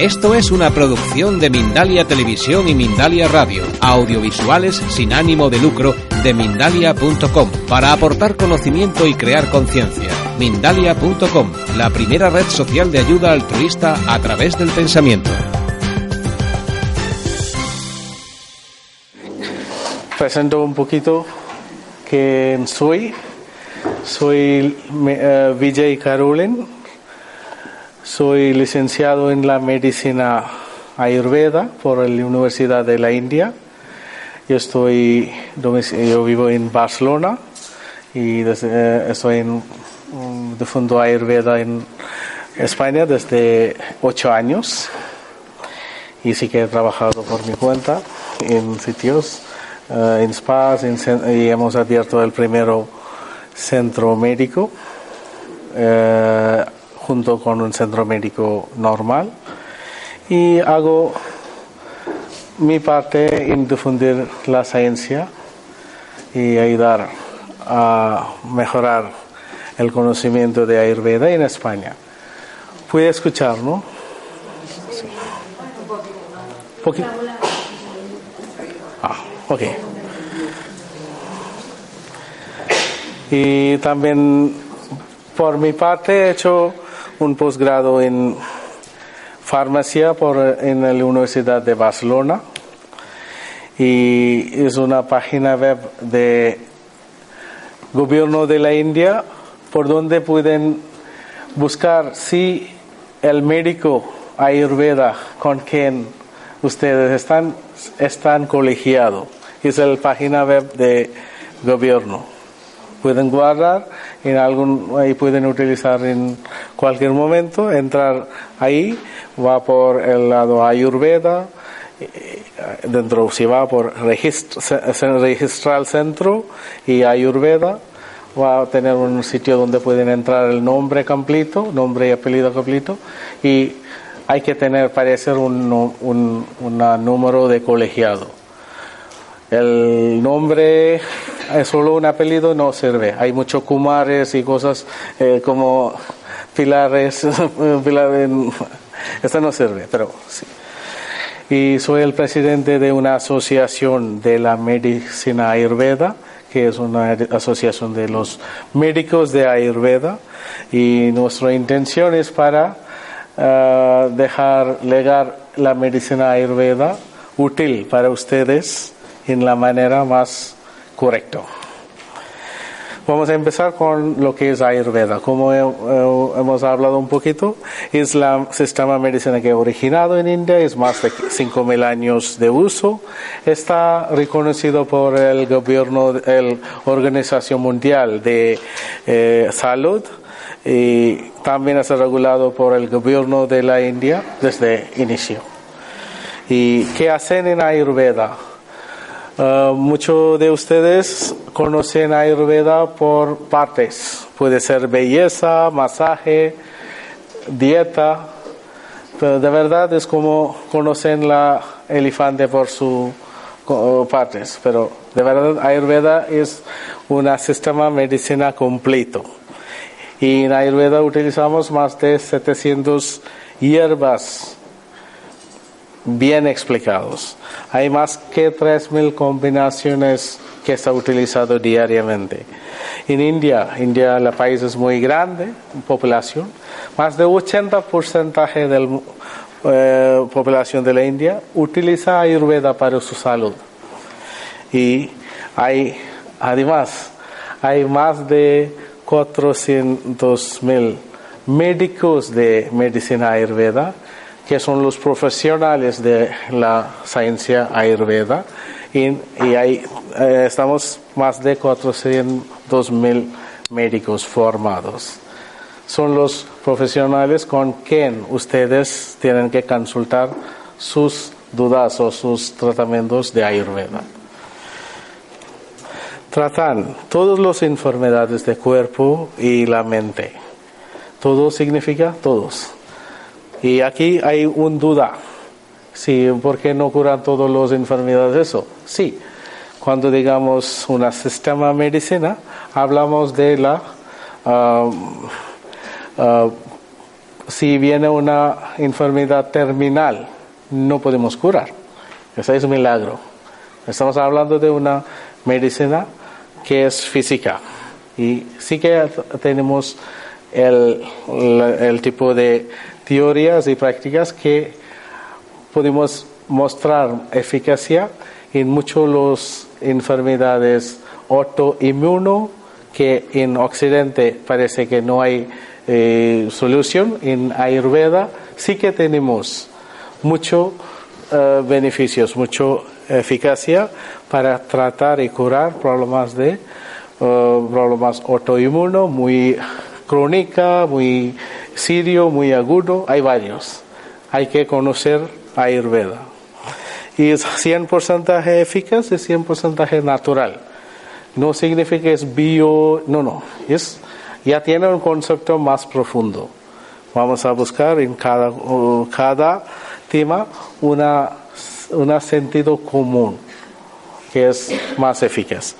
Esto es una producción de Mindalia Televisión y Mindalia Radio, audiovisuales sin ánimo de lucro de mindalia.com, para aportar conocimiento y crear conciencia. Mindalia.com, la primera red social de ayuda altruista a través del pensamiento. Presento un poquito quién soy. Soy uh, Vijay Karolin soy licenciado en la medicina ayurveda por la Universidad de la India. Yo estoy, yo vivo en Barcelona y desde, estoy en un fondo ayurveda en España desde ocho años y sí que he trabajado por mi cuenta en sitios, eh, en spas y hemos abierto el primero centro médico. Eh, junto con un centro médico normal y hago mi parte en difundir la ciencia y ayudar a mejorar el conocimiento de Ayurveda en España. ¿Puede escuchar, no? Sí. Ah, ok. Y también por mi parte he hecho un posgrado en farmacia por, en la Universidad de Barcelona y es una página web de gobierno de la India por donde pueden buscar si el médico ayurveda con quien ustedes están están colegiados. Es la página web de gobierno. Pueden guardar en algún ahí pueden utilizar en cualquier momento entrar ahí va por el lado ayurveda dentro si va por registrar centro y ayurveda va a tener un sitio donde pueden entrar el nombre completo nombre y apellido completo y hay que tener parece un, un, un número de colegiado. El nombre solo un apellido no sirve. Hay muchos kumares y cosas eh, como pilares. pilares esto no sirve, pero sí. Y soy el presidente de una asociación de la medicina ayurveda, que es una asociación de los médicos de ayurveda. Y nuestra intención es para uh, dejar legar la medicina ayurveda útil para ustedes en la manera más correcta. Vamos a empezar con lo que es Ayurveda. Como hemos hablado un poquito, es el sistema de medicina que ha originado en India, es más de 5.000 años de uso. Está reconocido por el gobierno, la Organización Mundial de eh, Salud y también está regulado por el gobierno de la India desde inicio. ¿Y qué hacen en Ayurveda? Uh, muchos de ustedes conocen Ayurveda por partes. Puede ser belleza, masaje, dieta. Pero de verdad es como conocen la elefante por sus partes. Pero de verdad Ayurveda es un sistema medicina completo. Y en Ayurveda utilizamos más de 700 hierbas bien explicados. Hay más que 3.000 combinaciones que está utilizado diariamente. En India, India, el país es muy grande, población, más de 80% de la población de la India utiliza Ayurveda para su salud. Y hay, además, hay más de 400.000 médicos de medicina Ayurveda que son los profesionales de la ciencia ayurveda y, y hay, eh, estamos más de 400 mil médicos formados. Son los profesionales con quien ustedes tienen que consultar sus dudas o sus tratamientos de ayurveda. Tratan todas las enfermedades del cuerpo y la mente. Todo significa todos y aquí hay una duda. Sí, ¿por qué no curan todas las enfermedades eso? Sí, cuando digamos un sistema medicina, hablamos de la uh, si viene una enfermedad terminal, no podemos curar. Ese es un milagro. Estamos hablando de una medicina que es física. Y sí que tenemos el, el tipo de teorías y prácticas que podemos mostrar eficacia en muchas las enfermedades autoinmuno que en Occidente parece que no hay eh, solución. En Ayurveda sí que tenemos muchos eh, beneficios, mucha eficacia para tratar y curar problemas de eh, problemas autoinmuno muy crónica, muy serio, muy agudo. Hay varios. Hay que conocer Ayurveda. Y es 100% eficaz, es 100% natural. No significa que es bio, no, no, es, ya tiene un concepto más profundo. Vamos a buscar en cada, cada tema una, un sentido común que es más eficaz.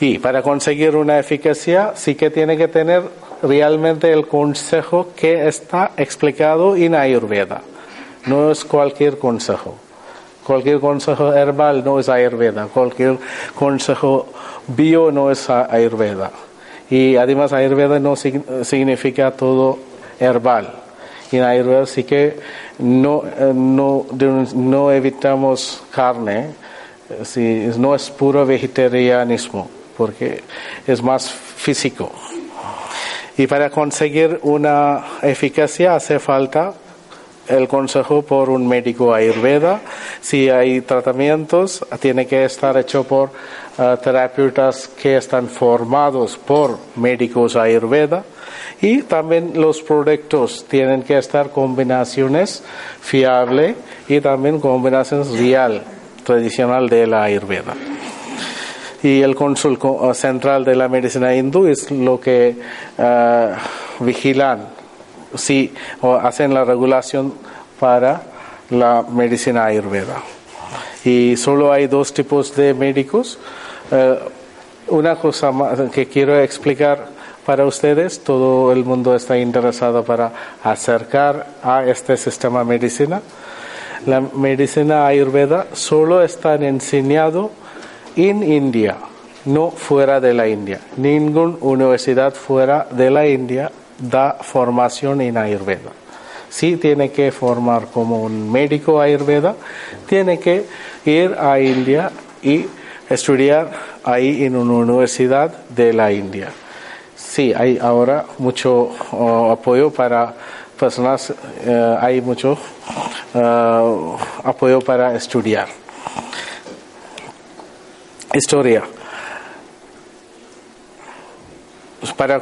Y para conseguir una eficacia sí que tiene que tener realmente el consejo que está explicado en Ayurveda. No es cualquier consejo. Cualquier consejo herbal no es Ayurveda. Cualquier consejo bio no es Ayurveda. Y además Ayurveda no significa todo herbal. En Ayurveda sí que no, eh, no, no evitamos carne, si, no es puro vegetarianismo, porque es más físico. Y para conseguir una eficacia hace falta el consejo por un médico ayurveda. Si hay tratamientos, tiene que estar hecho por uh, terapeutas que están formados por médicos ayurveda. Y también los productos tienen que estar combinaciones fiables y también combinaciones real, tradicional de la ayurveda. Y el cónsul uh, central de la medicina hindú es lo que uh, vigilan si hacen la regulación para la medicina ayurveda. Y solo hay dos tipos de médicos. Eh, una cosa que quiero explicar para ustedes, todo el mundo está interesado para acercar a este sistema medicina. La medicina ayurveda solo está enseñado en India, no fuera de la India. Ninguna universidad fuera de la India da formación en Ayurveda. Si tiene que formar como un médico Ayurveda, tiene que ir a India y estudiar ahí en una universidad de la India. Sí, hay ahora mucho oh, apoyo para personas, eh, hay mucho eh, apoyo para estudiar. Historia. para,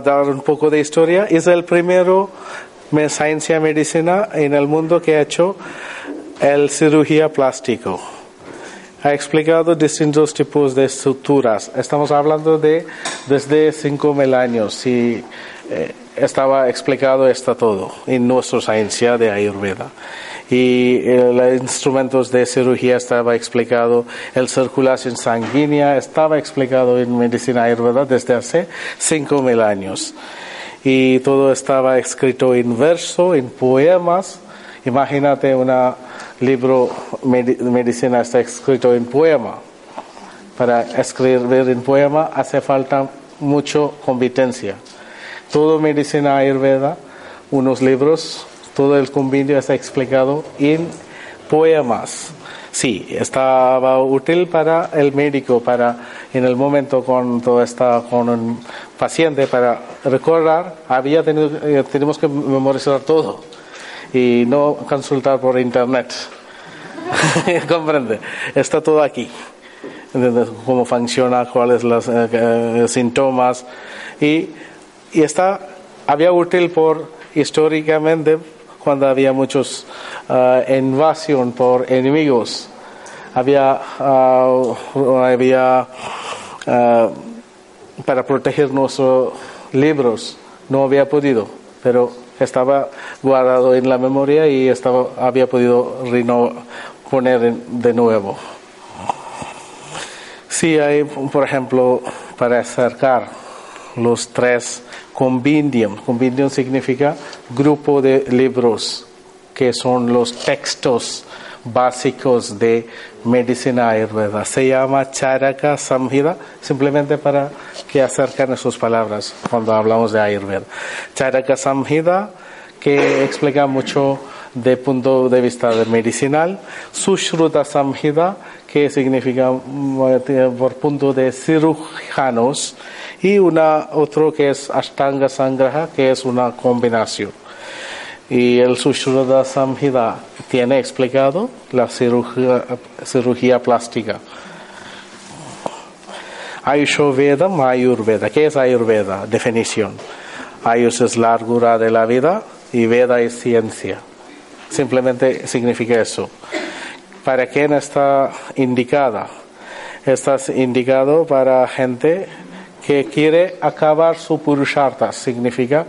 dar un poco de historia, es el primero ciencia medicina en el mundo que ha hecho el cirugía plástico. Ha explicado distintos tipos de estructuras. Estamos hablando de desde 5.000 años y eh, estaba explicado esto todo en nuestra ciencia de Ayurveda y los instrumentos de cirugía estaba explicado, el circulación sanguínea estaba explicado en medicina ayurveda desde hace 5.000 años. Y todo estaba escrito en verso, en poemas. Imagínate un libro de medicina está escrito en poema. Para escribir en poema hace falta mucha competencia. Todo medicina ayurveda, unos libros todo el convenio está explicado en poemas. Sí, estaba útil para el médico, para en el momento cuando está con un paciente, para recordar, había tenido, eh, tenemos que memorizar todo y no consultar por internet. ¿Comprende? Está todo aquí. Cómo funciona, cuáles los eh, eh, síntomas. Y, y está, había útil por históricamente cuando había muchos uh, invasión por enemigos. Había, uh, había uh, para proteger nuestros libros, no había podido, pero estaba guardado en la memoria y estaba, había podido poner de nuevo. Si hay, por ejemplo, para acercar los tres compendium. Compendium significa grupo de libros, que son los textos básicos de medicina ayurveda. Se llama Charaka Samhita, simplemente para que acerquen sus palabras cuando hablamos de ayurveda. Charaka Samhita, que explica mucho de punto de vista medicinal. Sushruta Samhita, que significa mm, por punto de cirujanos. Y una, otro que es Ashtanga Sangraha, que es una combinación. Y el Sushruta Samhita tiene explicado la cirugía, cirugía plástica. Ayurveda, Ayurveda. ¿Qué es Ayurveda? Definición. Ayus es largura de la vida y Veda es ciencia. Simplemente significa eso. ¿Para quién está indicada? Está indicado para gente que quiere acabar su purusharta. Significa,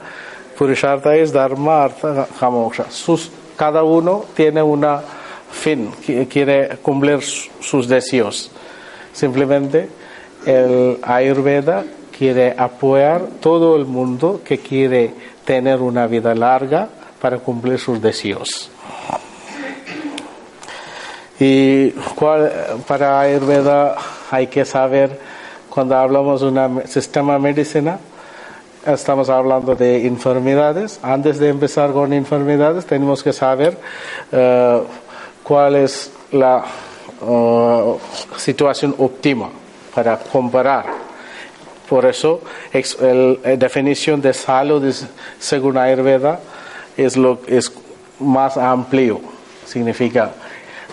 purusharta es dharma, artha, Sus, cada uno tiene una fin, quiere cumplir sus deseos. Simplemente el Ayurveda quiere apoyar todo el mundo que quiere tener una vida larga para cumplir sus deseos. Y para Ayurveda hay que saber, cuando hablamos de un sistema medicina, estamos hablando de enfermedades. Antes de empezar con enfermedades, tenemos que saber eh, cuál es la eh, situación óptima para comparar. Por eso, la definición de salud según Ayurveda es, lo, es más amplio. Significa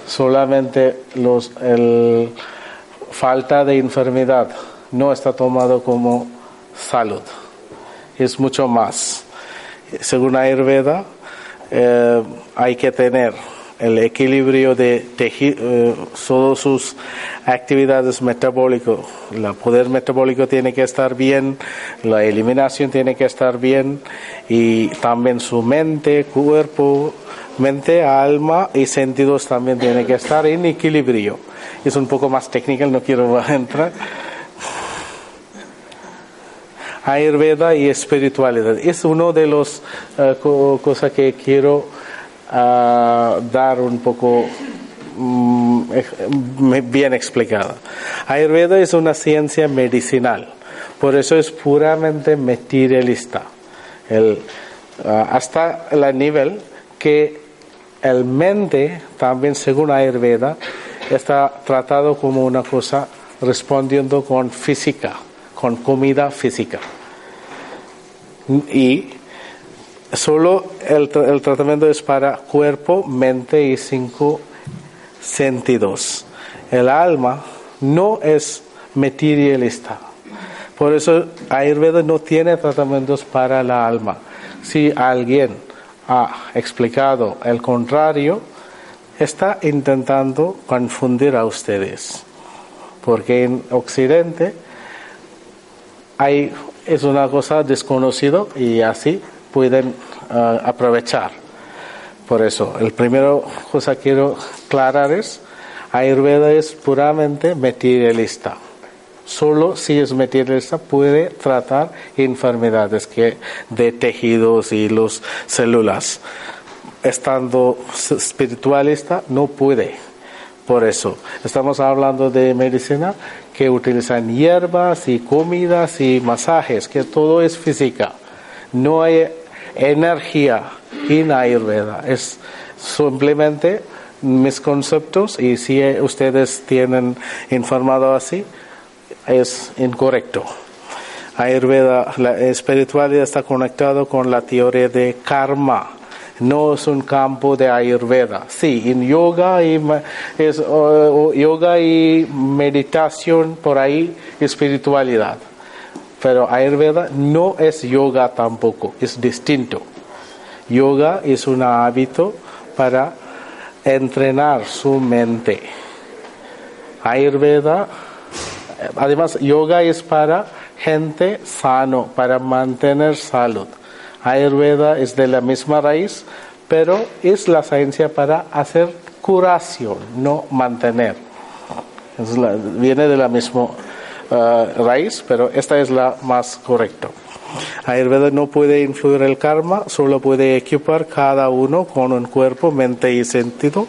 solamente los, el, falta de enfermedad no está tomado como salud. Es mucho más. Según Ayurveda, eh, hay que tener el equilibrio de eh, todas sus actividades metabólicas. El poder metabólico tiene que estar bien, la eliminación tiene que estar bien y también su mente, cuerpo, mente, alma y sentidos también tienen que estar en equilibrio. Es un poco más técnico, no quiero entrar. Ayurveda y espiritualidad. Es uno de los uh, cosas que quiero ah, dar un poco mm, bien explicada. Ayurveda es una ciencia medicinal, por eso es puramente materialista. El, ah, hasta el nivel que el mente, también según Ayurveda, está tratado como una cosa respondiendo con física, con comida física. Y solo el, el tratamiento es para cuerpo, mente y cinco sentidos. El alma no es materialista. Por eso Ayurveda no tiene tratamientos para la alma. Si alguien ha explicado el contrario, está intentando confundir a ustedes. Porque en Occidente hay, es una cosa desconocida y así pueden ah, aprovechar. Por eso, el primero cosa que quiero aclarar es, Ayurveda es puramente materialista. Solo si es materialista puede tratar enfermedades que, de tejidos y las células. Estando espiritualista no puede. Por eso, estamos hablando de medicina que utilizan hierbas y comidas y masajes, que todo es física. No hay energía en Ayurveda. Es simplemente mis conceptos y si ustedes tienen informado así, es incorrecto. Ayurveda, la espiritualidad está conectado con la teoría de karma. No es un campo de Ayurveda. Sí, en yoga y, es, yoga y meditación por ahí, espiritualidad. Pero Ayurveda no es yoga tampoco, es distinto. Yoga es un hábito para entrenar su mente. Ayurveda Además, yoga es para gente sano, para mantener salud. Ayurveda es de la misma raíz, pero es la ciencia para hacer curación, no mantener. viene de la misma uh, raíz, pero esta es la más correcta. Ayurveda no puede influir el karma, solo puede equipar cada uno con un cuerpo, mente y sentido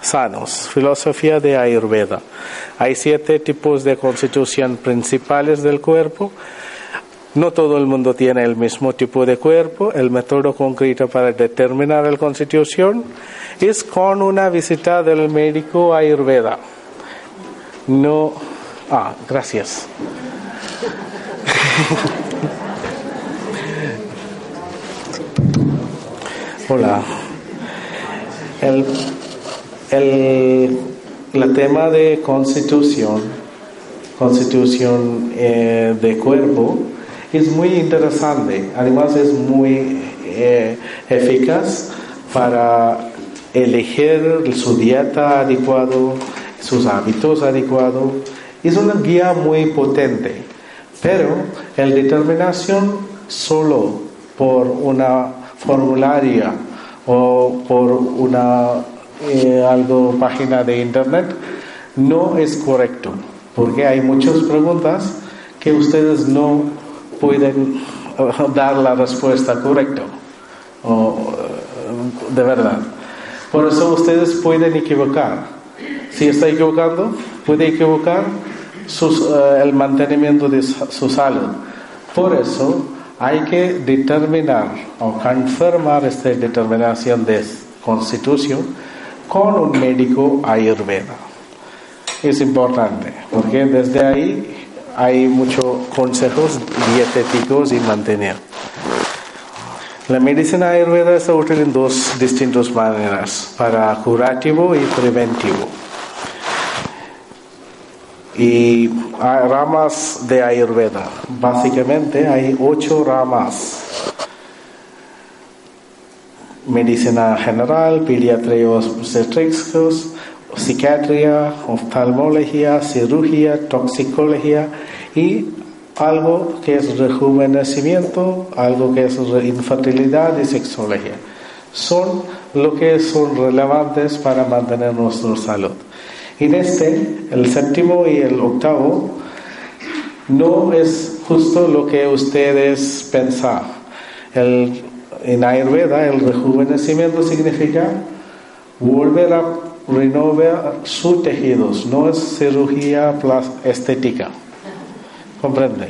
sanos. Filosofía de Ayurveda. Hay siete tipos de constitución principales del cuerpo. No todo el mundo tiene el mismo tipo de cuerpo. El método concreto para determinar la constitución es con una visita del médico Ayurveda. No. Ah, gracias. Hola. El, el, tema de constitución, constitución eh, de cuerpo, es muy interesante. Además es muy eh, eficaz para elegir su dieta adecuado, sus hábitos adecuados. Es una guía muy potente, pero el determinación solo por una formularia o por una eh, algo página de internet no es correcto porque hay muchas preguntas que ustedes no pueden eh, dar la respuesta correcta. O, eh, de verdad. Por eso ustedes pueden equivocar. Si está equivocando puede equivocar el mantenimiento de su salud. Por eso hay que determinar o confirmar esta determinación de constitución con un médico ayurveda. Es importante porque desde ahí hay muchos consejos dietéticos y mantener. La medicina ayurveda está útil en dos distintas maneras, para curativo y preventivo y ramas de Ayurveda. Básicamente hay ocho ramas. Medicina general, pediatría obstétricos, psiquiatría, oftalmología, cirugía, toxicología y algo que es rejuvenecimiento, algo que es infertilidad y sexología. Son lo que son relevantes para mantener nuestra salud. En este, el séptimo y el octavo, no es justo lo que ustedes pensan. El, en Ayurveda, el rejuvenecimiento significa volver a renovar sus tejidos, no es cirugía estética. ¿Comprende?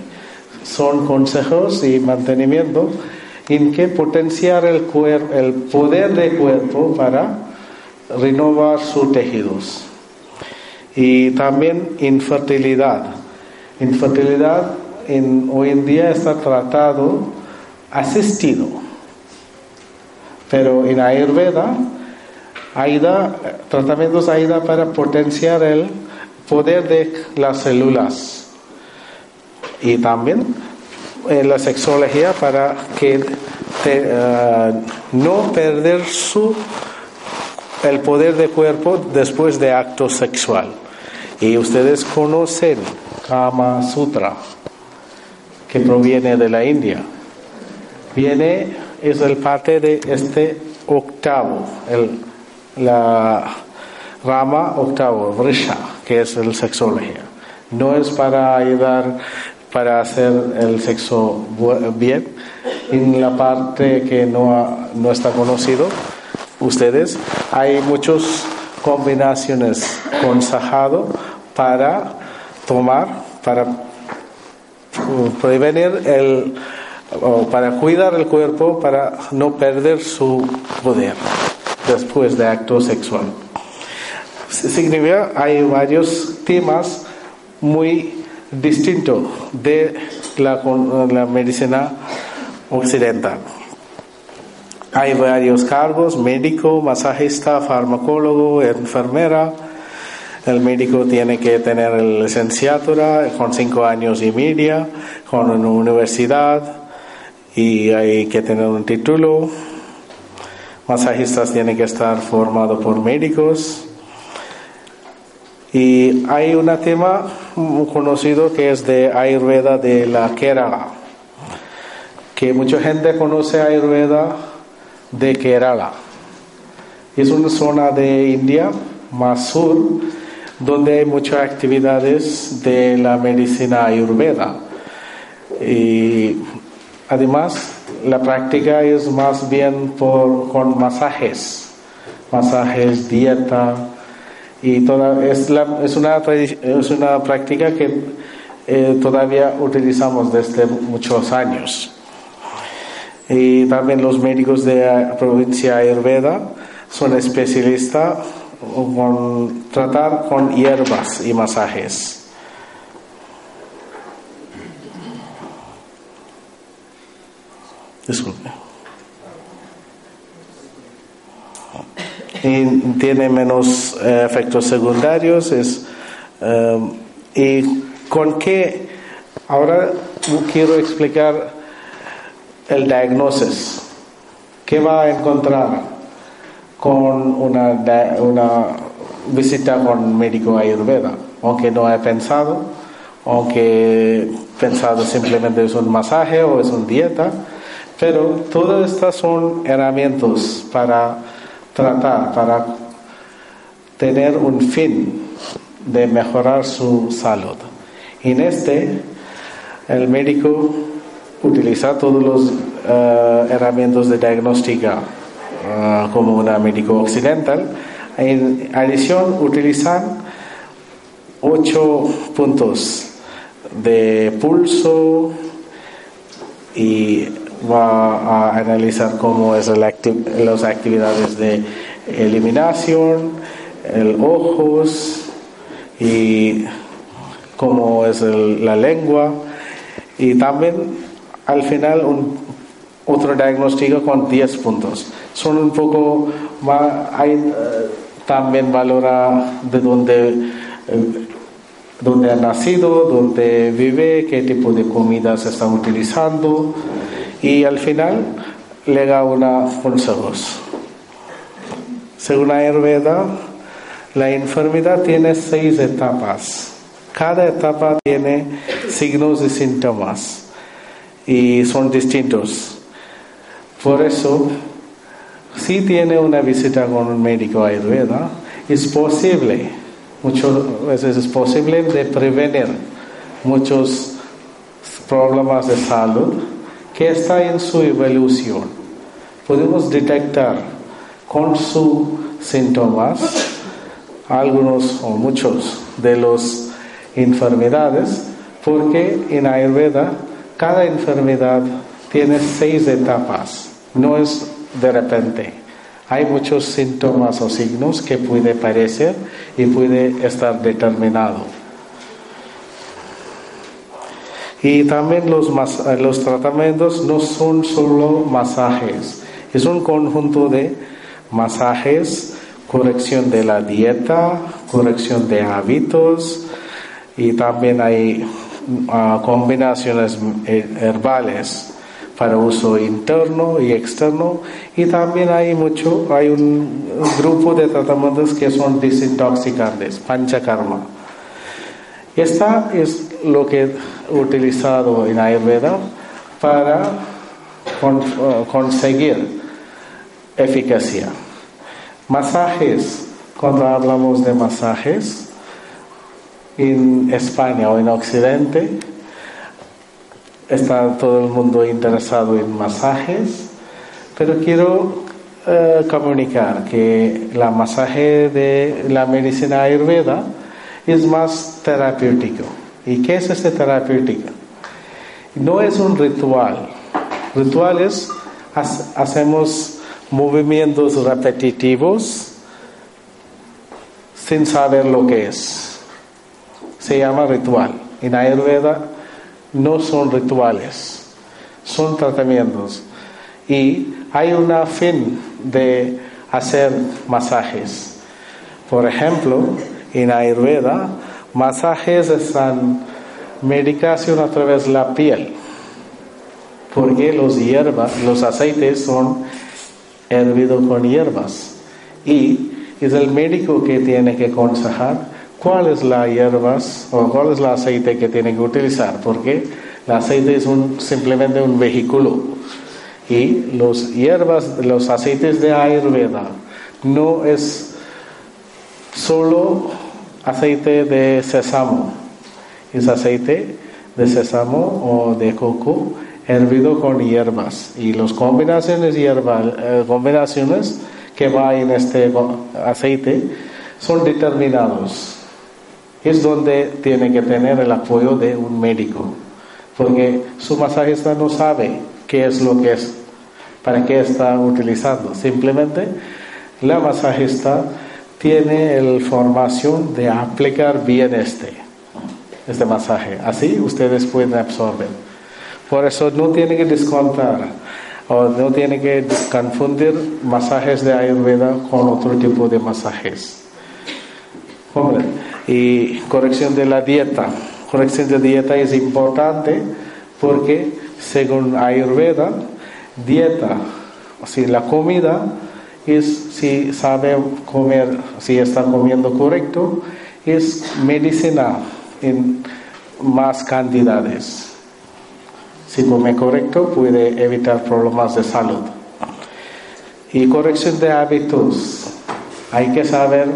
Son consejos y mantenimiento en que potenciar el, el poder del cuerpo para renovar sus tejidos y también infertilidad. Infertilidad hoy en día está tratado asistido, pero en Ayurveda hay tratamientos AIDA para potenciar el poder de las células y también en la sexología para que eh, no perder su el poder de cuerpo después de acto sexual. Y ustedes conocen Kama Sutra, que proviene de la India. Viene, es el parte de este octavo, el, la rama octavo, Vrisha, que es el sexología. No es para ayudar para hacer el sexo bien, en la parte que no, no está conocido, ustedes, hay muchas combinaciones consejado para tomar, para prevenir el, o para cuidar el cuerpo, para no perder su poder después de acto sexual. Significa, hay varios temas muy distintos de la, la medicina occidental. Hay varios cargos, médico, masajista, farmacólogo, enfermera. El médico tiene que tener la licenciatura con cinco años y media, con una universidad y hay que tener un título. Masajistas tienen que estar formados por médicos. Y hay un tema conocido que es de Ayurveda de la Kerala, que mucha gente conoce Ayurveda de Kerala. Es una zona de India más sur donde hay muchas actividades de la medicina ayurveda. Y además, la práctica es más bien por, con masajes, masajes, dieta, y toda, es, es, una, es una práctica que eh, todavía utilizamos desde muchos años. Y también los médicos de la provincia Ayurveda son especialistas en tratar con hierbas y masajes. Disculpe. Y tiene menos eh, efectos secundarios. Es, eh, y con qué, ahora quiero explicar el diagnóstico. ¿Qué va a encontrar con una, una visita con médico ayurveda? Aunque no he pensado, aunque pensado simplemente es un masaje o es una dieta, pero todas estas son herramientas para tratar, para tener un fin de mejorar su salud. En este, el médico utiliza todos los uh, herramientas de diagnóstica uh, como un médico occidental. En adición, utilizan ocho puntos de pulso y va a analizar cómo es las actividades de eliminación, el ojos y cómo es la lengua y también al final otro diagnóstico con 10 puntos. Son un poco más, hay, eh, también valora de dónde, eh, dónde ha nacido, dónde vive, qué tipo de comida se está utilizando y al final le da unos consejos. Según Ayurveda, la enfermedad tiene seis etapas. Cada etapa tiene signos y síntomas y son distintos. Por eso, si tiene una visita con un médico ayurveda, es posible, muchas veces es posible de prevenir muchos problemas de salud que está en su evolución. Podemos detectar con sus síntomas algunos o muchos de las enfermedades porque en Ayurveda cada enfermedad tiene seis etapas, no es de repente. Hay muchos síntomas o signos que puede parecer y puede estar determinado. Y también los, los tratamientos no son solo masajes, es un conjunto de masajes, corrección de la dieta, corrección de hábitos y también hay combinaciones herbales para uso interno y externo. Y también hay mucho hay un, grupo de tratamientos que son desintoxicantes panchakarma esta es lo que he utilizado en Ayurveda para uh, conseguir eficacia. Masajes cuando hablamos de masajes en España o en Occidente está todo el mundo interesado en masajes, pero quiero eh, comunicar que la masaje de la medicina ayurveda es más terapéutico. ¿Y qué es este terapéutico? No es un ritual. Rituales hacemos movimientos repetitivos sin saber lo que es se llama ritual. En Ayurveda no son rituales, son tratamientos. Y hay una fin de hacer masajes. Por ejemplo, en Ayurveda, masajes están medicación a través de la piel, porque los hierbas, los aceites son hervidos con hierbas. Y es el médico que tiene que aconsejar cuál es la hierbas o cuál es el aceite que tiene que utilizar, porque el aceite es simplemente un vehículo. Y los hierbas, los aceites de Ayurveda no es solo aceite de sésamo. Es aceite de sésamo o de coco hervido con hierbas. Y las combinaciones, hierbas, eh, combinaciones que va en este aceite son determinados. Es donde tiene que tener el apoyo de un médico, porque su masajista no sabe qué es lo que es, para qué está utilizando. Simplemente la masajista tiene la formación de aplicar bien este, este masaje. Así ustedes pueden absorber. Por eso no tiene que descontar o no tiene que confundir masajes de Ayurveda con otro tipo de masajes. Y corrección de la dieta. Corrección de dieta es importante porque según Ayurveda, dieta, si la comida es si sabe comer, si está comiendo correcto, es medicina en más cantidades. Si come correcto, puede evitar problemas de salud. Y corrección de hábitos. Hay que saber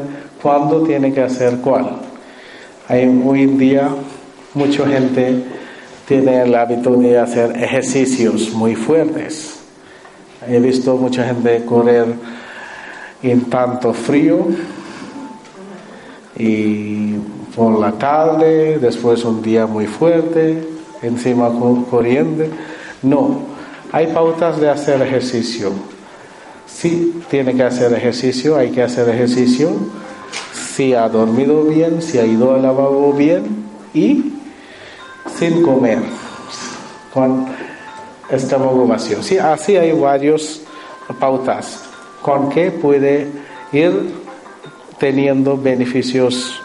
cuándo tiene que hacer cuál. Hay, hoy en día mucha gente tiene el hábito de hacer ejercicios muy fuertes. He visto mucha gente correr en tanto frío y por la tarde, después un día muy fuerte encima corriente. No, hay pautas de hacer ejercicio. Si tiene que hacer ejercicio, hay que hacer ejercicio. Si ha dormido bien, si ha ido al lavabo bien y sin comer, con estómago vacío. Sí, así hay varios pautas con que puede ir teniendo beneficios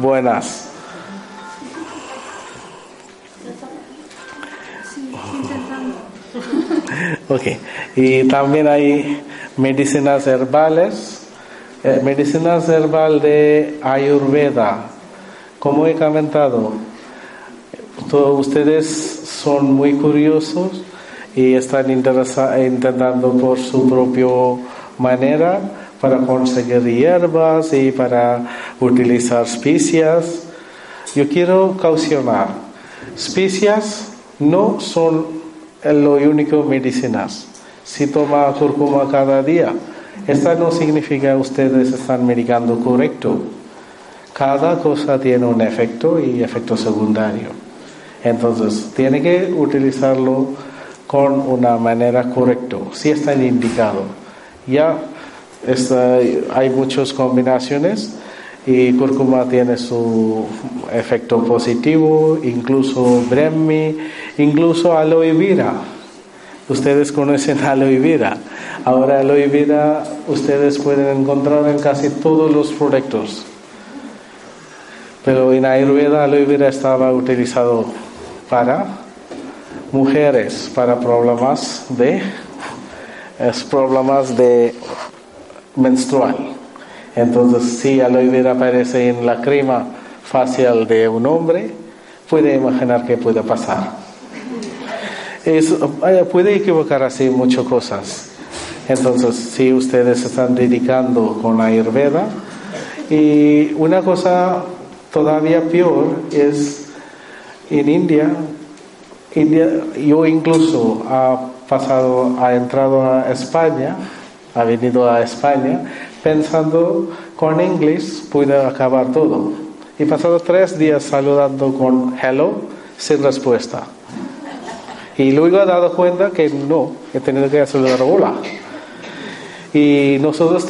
buenas Ok, y también hay medicinas herbales, eh, medicinas herbal de Ayurveda. Como he comentado, todos ustedes son muy curiosos y están intentando por su propia manera para conseguir hierbas y para utilizar especias. Yo quiero caucionar, especias no son lo único medicinas. Si toma cúrcuma cada día, esto no significa ustedes están medicando correcto. Cada cosa tiene un efecto y efecto secundario. Entonces, tiene que utilizarlo con una manera correcta, si está indicado. Ya hay muchas combinaciones y cúrcuma tiene su efecto positivo, incluso bremmi, incluso aloe vera. Ustedes conocen aloe vera. Ahora aloe vera ustedes pueden encontrar en casi todos los productos. Pero en Ayurveda aloe vera estaba utilizado para mujeres, para problemas de problemas de menstrual. Entonces, si aloe vera aparece en la crema facial de un hombre, puede imaginar qué puede pasar. puede equivocar así muchas cosas. Entonces, si ustedes están dedicando con la Ayurveda, y una cosa todavía peor es en India, India yo incluso ha pasado, ha entrado a España, ha venido a España, pensando con inglés puede acabar todo. Y pasado tres días saludando con hello sin respuesta. Y luego he dado cuenta que no, he tenido que saludar hola. Y nosotros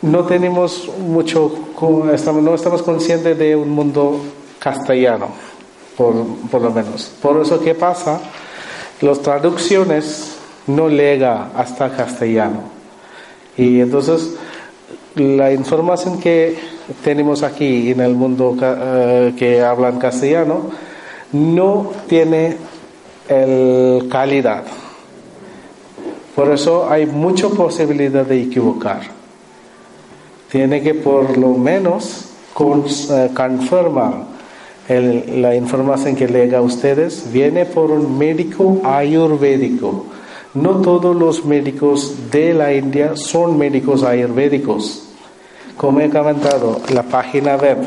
no tenemos mucho, no estamos conscientes de un mundo castellano, por, por lo menos. Por eso, ¿qué pasa? Las traducciones no llega hasta castellano. Y entonces la información que tenemos aquí en el mundo eh, que hablan castellano no tiene el calidad. Por eso hay mucha posibilidad de equivocar. Tiene que por lo menos eh, confirmar la información que llega a ustedes viene por un médico ayurvédico no todos los médicos de la India son médicos ayurvédicos. como he comentado, la página web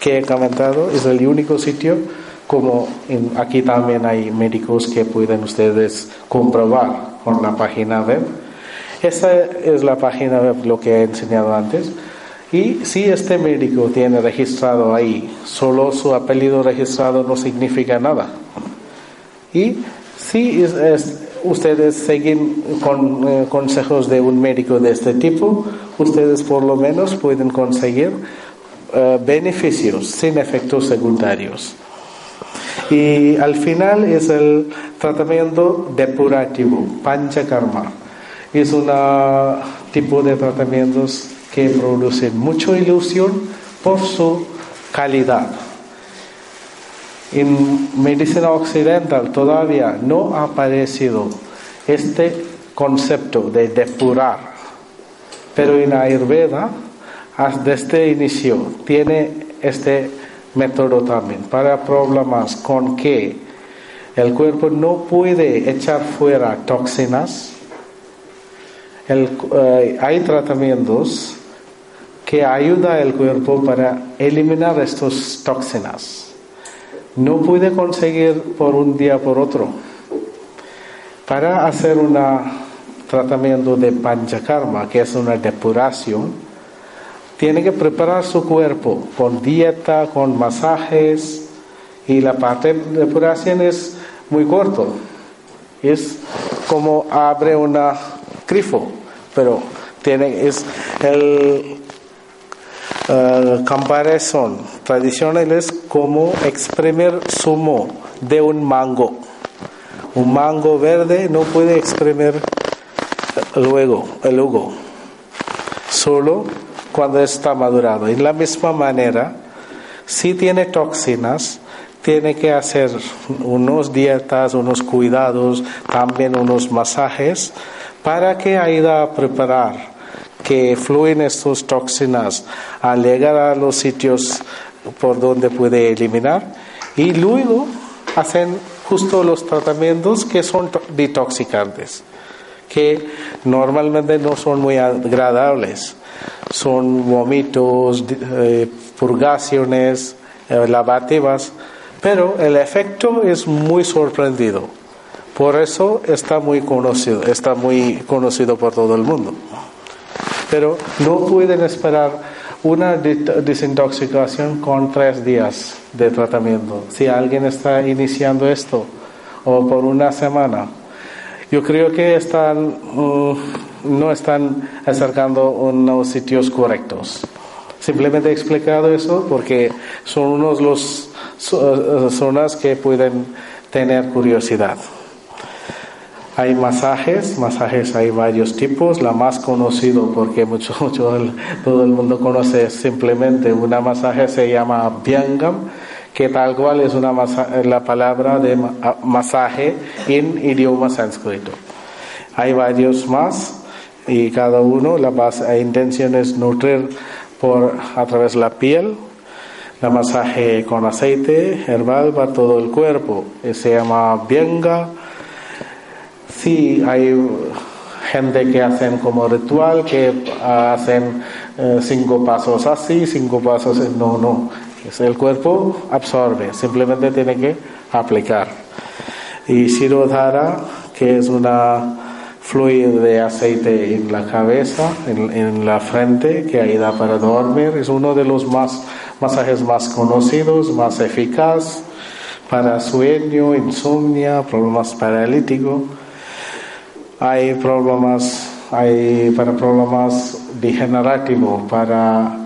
que he comentado es el único sitio como aquí también hay médicos que pueden ustedes comprobar con la página web. Esa es la página web, lo que he enseñado antes. Y si este médico tiene registrado ahí, solo su apellido registrado no significa nada. Y si ustedes siguen con eh, consejos de un médico de este tipo, ustedes por lo menos pueden conseguir eh, beneficios sin efectos secundarios. Y al final es el tratamiento depurativo, panchakarma. Es un tipo de tratamientos que producen mucha ilusión por su calidad. En medicina occidental todavía no ha aparecido este concepto de depurar, pero en Ayurveda desde el inicio tiene este método también para problemas con que el cuerpo no puede echar fuera toxinas. Eh, hay tratamientos que ayudan al cuerpo para eliminar estas toxinas. No puede conseguir por un día por otro. Para hacer un tratamiento de panchakarma, que es una depuración, tiene que preparar su cuerpo con dieta, con masajes y la parte de depuración es muy corto. Es como abre una grifo, pero tiene es el uh, comparación tradicional es como exprimir zumo de un mango. Un mango verde no puede exprimir luego el jugo. Solo cuando está madurado. De la misma manera, si tiene toxinas, tiene que hacer unos dietas, unos cuidados, también unos masajes, para que ayude a preparar que fluyen estas toxinas al llegar a los sitios por donde puede eliminar y luego hacen justo los tratamientos que son detoxicantes, que normalmente no son muy agradables son vómitos, eh, purgaciones, eh, lavativas, pero el efecto es muy sorprendido. Por eso está muy conocido, está muy conocido por todo el mundo. Pero no pueden esperar una desintoxicación con tres días de tratamiento. Si alguien está iniciando esto o por una semana, yo creo que están, mm, no están acercando unos sitios correctos. Simplemente he explicado eso porque son unos los eh, zonas que pueden tener curiosidad. Hay masajes, masajes hay varios tipos. La más conocido, porque mucho, mucho todo el mundo conoce simplemente una masaje, se llama Byangam que tal cual es una la palabra de masaje en idioma sánscrito. Hay varios más y cada uno la, intención es nutrir por, a través de la piel, la masaje con aceite herbal para todo el cuerpo, se llama bienga. Sí, hay gente que hacen como ritual, que hacen eh, cinco pasos así, cinco pasos, no, no, el cuerpo absorbe, simplemente tiene que aplicar. Y Shirodhara, que es una fluido de aceite en la cabeza, en, la frente, que ayuda para dormir, es uno de los más, masajes más conocidos, más eficaz para sueño, insomnia, problemas paralíticos. Hay problemas, hay para problemas degenerativos, para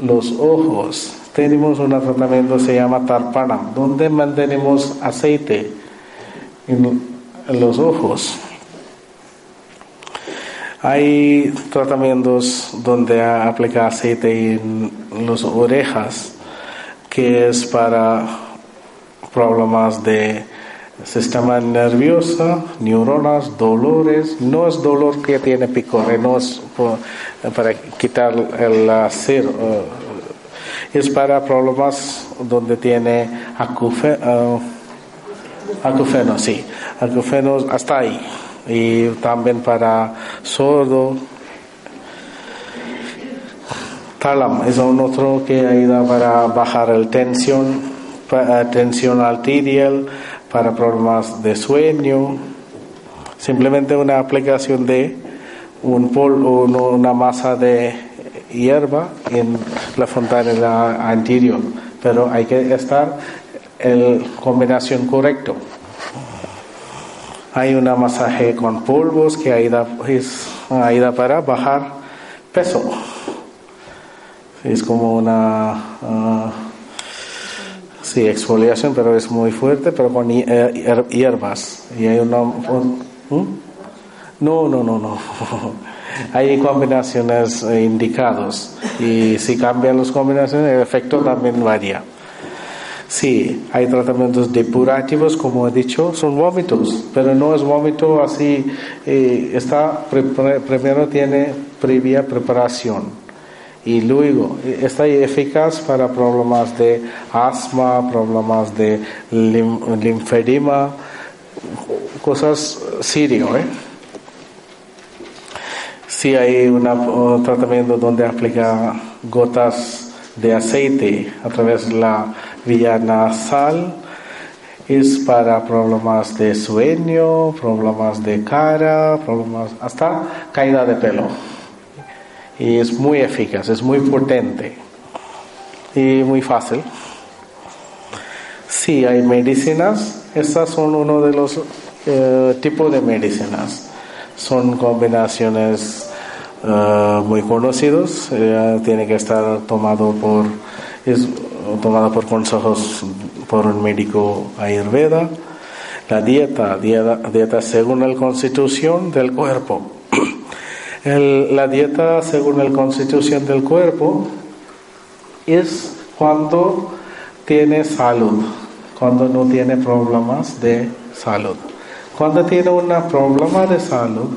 los ojos, tenemos un tratamiento que se llama tarpana, donde mantenemos aceite en, los ojos. Hay tratamientos donde aplica aceite en las orejas, que es para problemas de sistema nervioso, neuronas, dolores. No es dolor que tiene picor, no es para quitar el acero es para problemas donde tiene acufeno, acufeno sí, acufenos hasta ahí. Y también para sordo. Talam es otro que ayuda para bajar el tensión, eh, tensión arterial, para problemas de sueño. Simplemente una aplicación de un polvo, una masa de hierba en la fontana anterior, pero hay que estar en combinación correcto. Hay una masaje con polvos que ayuda, ayuda para bajar peso. Es como una uh, sí, exfoliación, pero es muy fuerte, pero con eh, hierbas. Y hay una. ¿Mm? No, no, no, no. hay combinaciones eh, indicadas. Y si cambian las combinaciones, el efecto también varía. Sí, hay tratamientos depurativos, como he dicho, son vómitos, pero no es vómito así, eh, está, primero tiene previa preparación y luego eh, está eficaz para problemas de asma, problemas de linfedema, cosas serias. ¿eh? Sí hay un tratamiento donde aplica gotas de aceite a través de la vía nasal es para problemas de sueño, problemas de cara, problemas hasta caída de pelo. Y es muy eficaz, es muy potente y muy fácil. Sí, hay medicinas, estas son uno de los eh, tipos de medicinas. Son combinaciones eh, muy conocidos, eh, tiene que estar tomado por tomada por consejos por un médico ayurveda. La dieta, dieta, según la constitución del cuerpo. La dieta según la constitución del cuerpo es cuando tiene salud, cuando no tiene problemas de salud. Cuando tiene un problema de salud,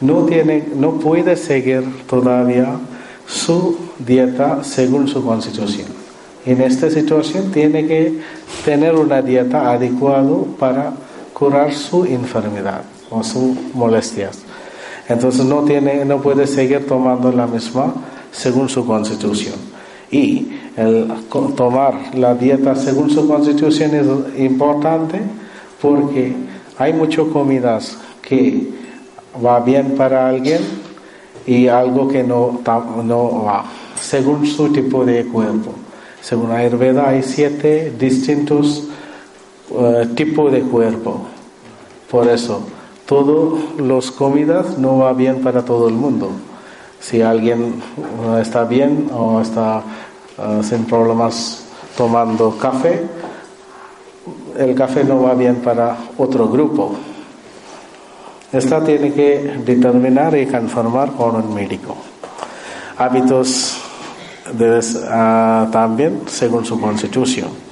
no, tiene, no puede seguir todavía su dieta según su constitución en esta situación tiene que tener una dieta adecuada para curar su enfermedad o sus molestias. Entonces no, tiene, no puede seguir tomando la misma según su constitución. Y el tomar la dieta según su constitución es importante porque hay muchas comidas que va bien para alguien y algo que no, no va, según su tipo de cuerpo. Según Ayurveda hay siete distintos eh, tipos de cuerpo. Por eso, todas las comidas no va bien para todo el mundo. Si alguien eh, está bien o está eh, sin problemas tomando café, el café no va bien para otro grupo. Esta tiene que determinar y conformar con un médico. Hábitos uh, también según su constitución.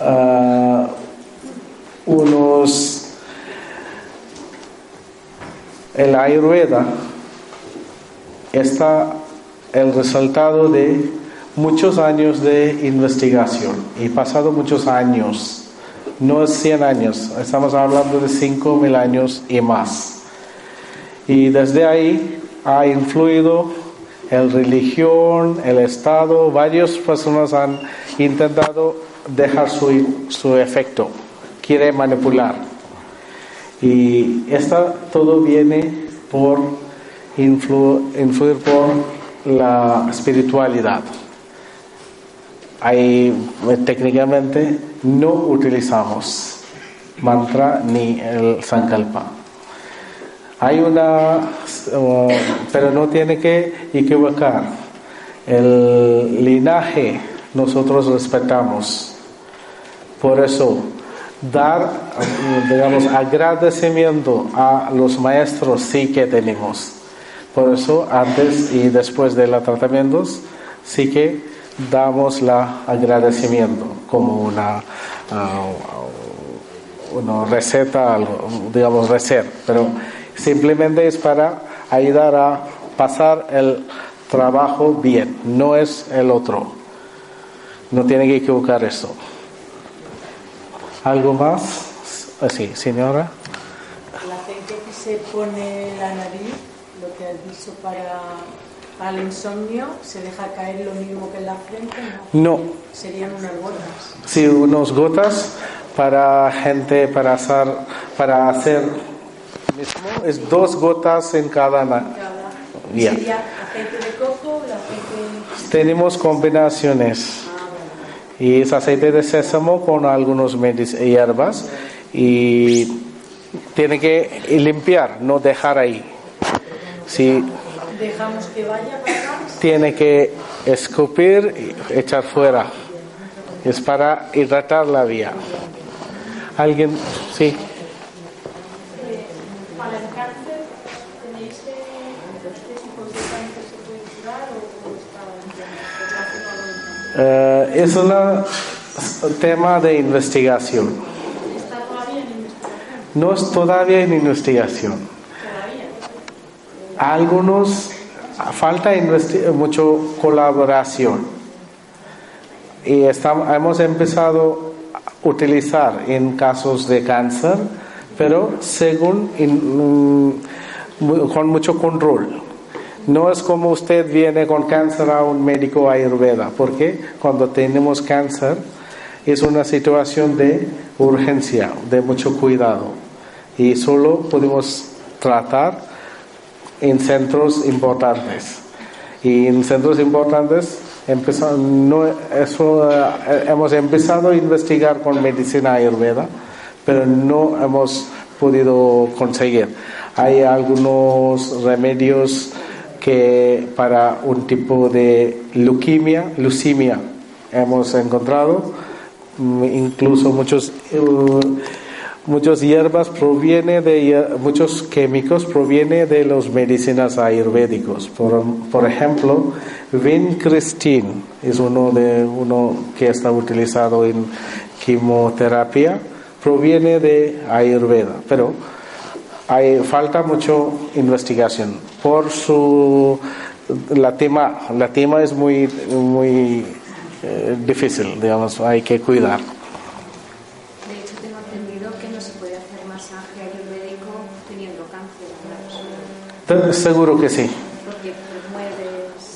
uh, unos... El Ayurveda está el resultado de muchos años de investigación y pasado muchos años, no es 100 años, estamos hablando de 5.000 años y más. Y desde ahí ha influido el religión, el Estado, varias personas han intentado dejar su, su efecto, quiere manipular. Y esto todo viene por influir por la espiritualidad. Ahí técnicamente no utilizamos mantra ni el sankalpa. Hay una, pero no tiene que equivocar. El linaje nosotros respetamos. Por eso, dar, digamos, agradecimiento a los maestros sí que tenemos. Por eso, antes y después de los tratamientos, sí que damos la agradecimiento como una, ah, una receta, digamos receta, pero simplemente es para ayudar a pasar el trabajo bien, no es el otro. No tiene que equivocar eso. ¿Algo más? Sí, señora. La gente que se pone la nariz, lo que has dicho para, el insomnio, ¿se deja caer lo mismo que en la frente? No. Serían unas gotas. Sí, unas gotas para gente, para hacer, para hacer mismo, es dos gotas en cada, cada. ¿Sería aceite de coco o aceite? Tenemos combinaciones. Y es aceite de sésamo con algunos hierbas y tiene que limpiar, no dejar ahí. Si dejamos que vaya tiene que escupir y echar fuera. Es para hidratar la vía. ¿Alguien? Sí. Eh, es un tema de investigación. No es todavía en investigación. Algunos falta mucho colaboración y estamos, hemos empezado a utilizar en casos de cáncer, pero según mm, con mucho control. No es como usted viene con cáncer a un médico ayurveda, porque cuando tenemos cáncer es una situación de urgencia, de mucho cuidado, y solo podemos tratar en centros importantes. Y en centros importantes no, eso, eh, hemos empezado a investigar con medicina ayurveda, pero no hemos podido conseguir. Hay algunos remedios que para un tipo de leucemia, leucemia, hemos encontrado, mm, incluso muchos uh, muchas hierbas proviene de muchos químicos proviene de los medicinas ayurvédicos. Por, por ejemplo, vincristin es uno de uno que está utilizado en quimioterapia, proviene de ayurveda, pero hay falta mucho investigación por su la tema la tema es muy muy eh, difícil digamos hay que cuidar. De hecho tengo entendido que no se puede hacer masaje ayurvédico teniendo cáncer seguro que sí. Porque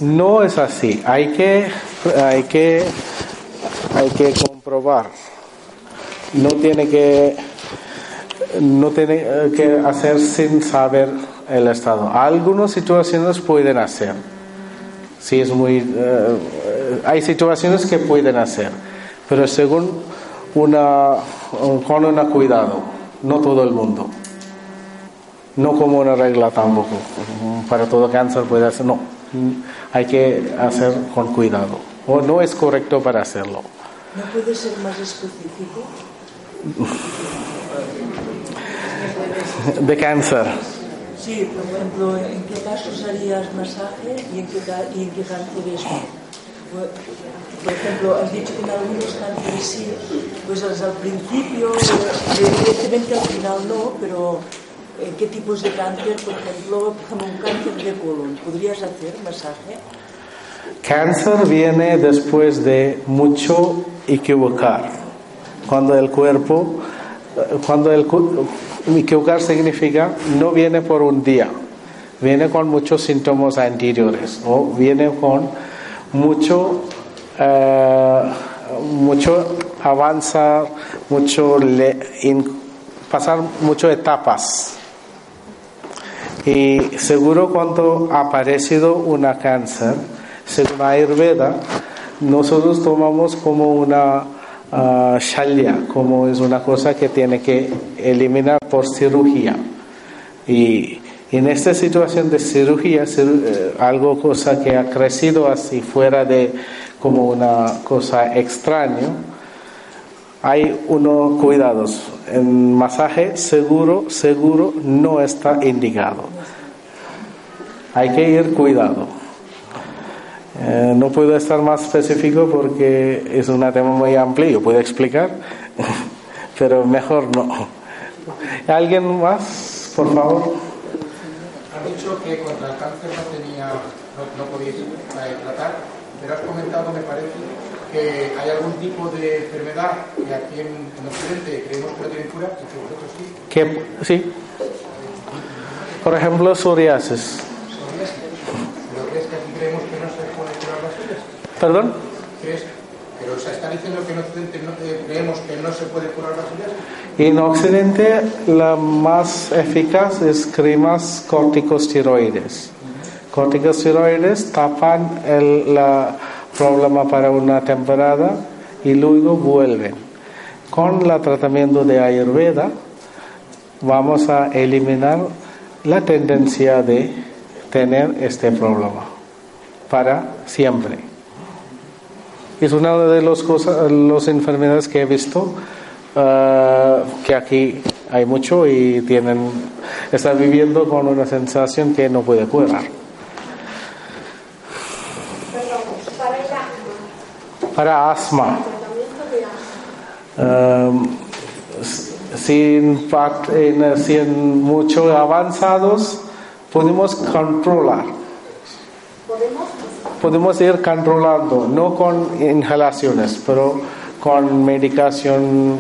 no es así. Hay que hay que hay que comprobar. No tiene que no tiene eh, que hacer sin saber el Estado. Algunas situaciones pueden hacer. Sí, es muy, eh, hay situaciones que pueden hacer, pero según una, con un cuidado, no todo el mundo. No como una regla tampoco. Para todo cáncer puede hacer, no. Hay que hacer con cuidado. O no es correcto para hacerlo. ¿No puede ser más específico? de cáncer. Sí, por ejemplo, ¿en qué casos harías masaje y en qué, y en qué cánceres Por ejemplo, has dicho que en algunos cánceres sí, pues al principio, evidentemente al final no, pero ¿en qué tipos de cáncer? Por ejemplo, como un cáncer de colon, ¿podrías hacer masaje? Cáncer viene después de mucho equivocar. Cuando el cuerpo, cuando el, Equivocar significa no viene por un día, viene con muchos síntomas anteriores o viene con mucho, eh, mucho avanzar, mucho pasar muchas etapas. Y seguro cuando ha aparecido una cáncer, según Ayurveda, nosotros tomamos como una uh, como es una cosa que tiene que eliminar por cirugía. Y en esta situación de cirugía, eh, algo cosa que ha crecido así fuera de como una cosa extraña, hay unos cuidados. En masaje seguro, seguro no está indicado. hay que ir cuidado. Eh, no puedo estar más específico porque es un tema muy amplio, yo puedo explicar, pero mejor no. ¿Alguien más, por favor? Has dicho que contra el cáncer no tenía, no, no podíais eh, tratar, pero has comentado, me parece, que hay algún tipo de enfermedad que aquí en, en Occidente creemos que no tiene cura y que vosotros sí. Que, sí. Por ejemplo, psoriasis. ¿Pero crees que aquí creemos que no se puede curar las suyas? ¿Perdón? Pero o sea, está diciendo que en Occidente no, eh, creemos que no se puede curar las suyas. En Occidente la más eficaz es cremas corticosteroides. Corticosteroides tapan el la problema para una temporada y luego vuelven. Con el tratamiento de Ayurveda vamos a eliminar la tendencia de tener este problema para siempre. Es una de las cosas, las enfermedades que he visto uh, que aquí hay mucho y tienen, están viviendo con una sensación que no puede curar. Para asma. Um, sin, en, sin mucho avanzados, podemos controlar. Podemos ir controlando, no con inhalaciones, pero con medicación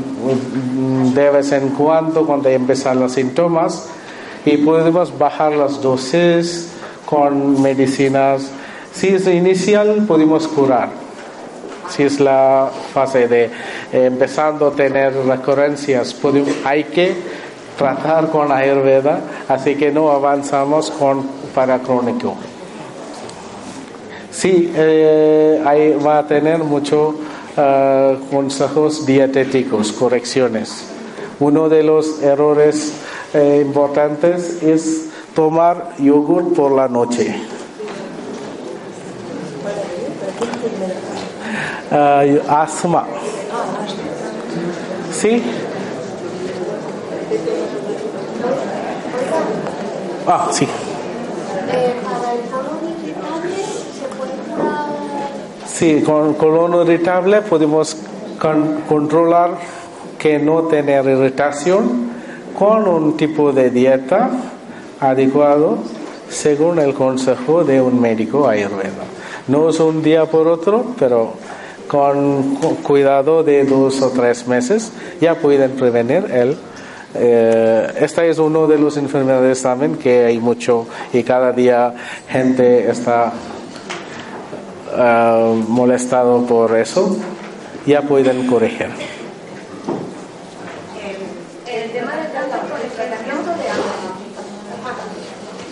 de vez en cuando, cuando empiezan los síntomas, y podemos bajar las dosis con medicinas. Si es inicial, podemos curar. Si es la fase de eh, empezando a tener recurrencias, hay que tratar con Ayurveda, así que no avanzamos con para crónico. Sí, eh, hay, va a tener muchos uh, consejos dietéticos, correcciones. Uno de los errores eh, importantes es tomar yogur por la noche. Asma. ¿Sí? Ah, sí. Eh, para el colon irritable se puede curar. Sí, con colon irritable podemos con- controlar que no tener irritación con un tipo de dieta adecuado según el consejo de un médico ayurveda. No es un día por otro, pero con cu- cuidado de dos o tres meses ya pueden prevenir el eh, esta es uno de las enfermedades también que hay mucho y cada día gente está ah, molestado por eso, ya pueden corregir. En el tema del tratamiento de agua.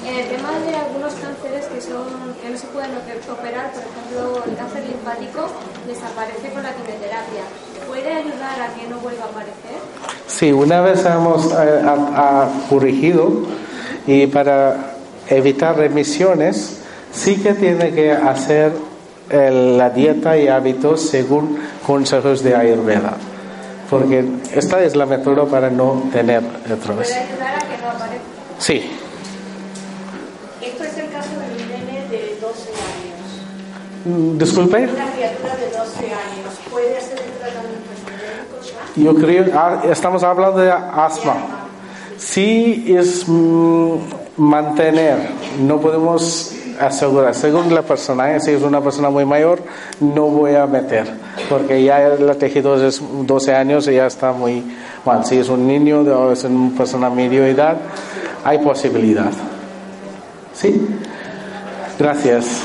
En el tema de algunos cánceres que son que no se pueden operar, por ejemplo, el cáncer linfático desaparece con la quimioterapia. ¿Puede ayudar a que no vuelva a aparecer? Sí, una vez hemos eh, ha- ha corregido y para evitar remisiones, sí que tiene que hacer el- la dieta y hábitos según consejos de Ayurveda, porque esta es la método para no tener otra vez. ¿Puede ayudar a que no aparezca? Sí, Esto es el caso de un nene de 12 años. Mm, disculpe. Una criatura de 12 años. ¿Puede hacer el tratamiento? Yo creo, ah, estamos hablando de asma. Sí es mm, mantener, no podemos asegurar, según la persona, ¿eh? si es una persona muy mayor, no voy a meter, porque ya el tejido es 12 años y ya está muy mal. Si es un niño o es una persona medio edad, hay posibilidad. ¿Sí? Gracias.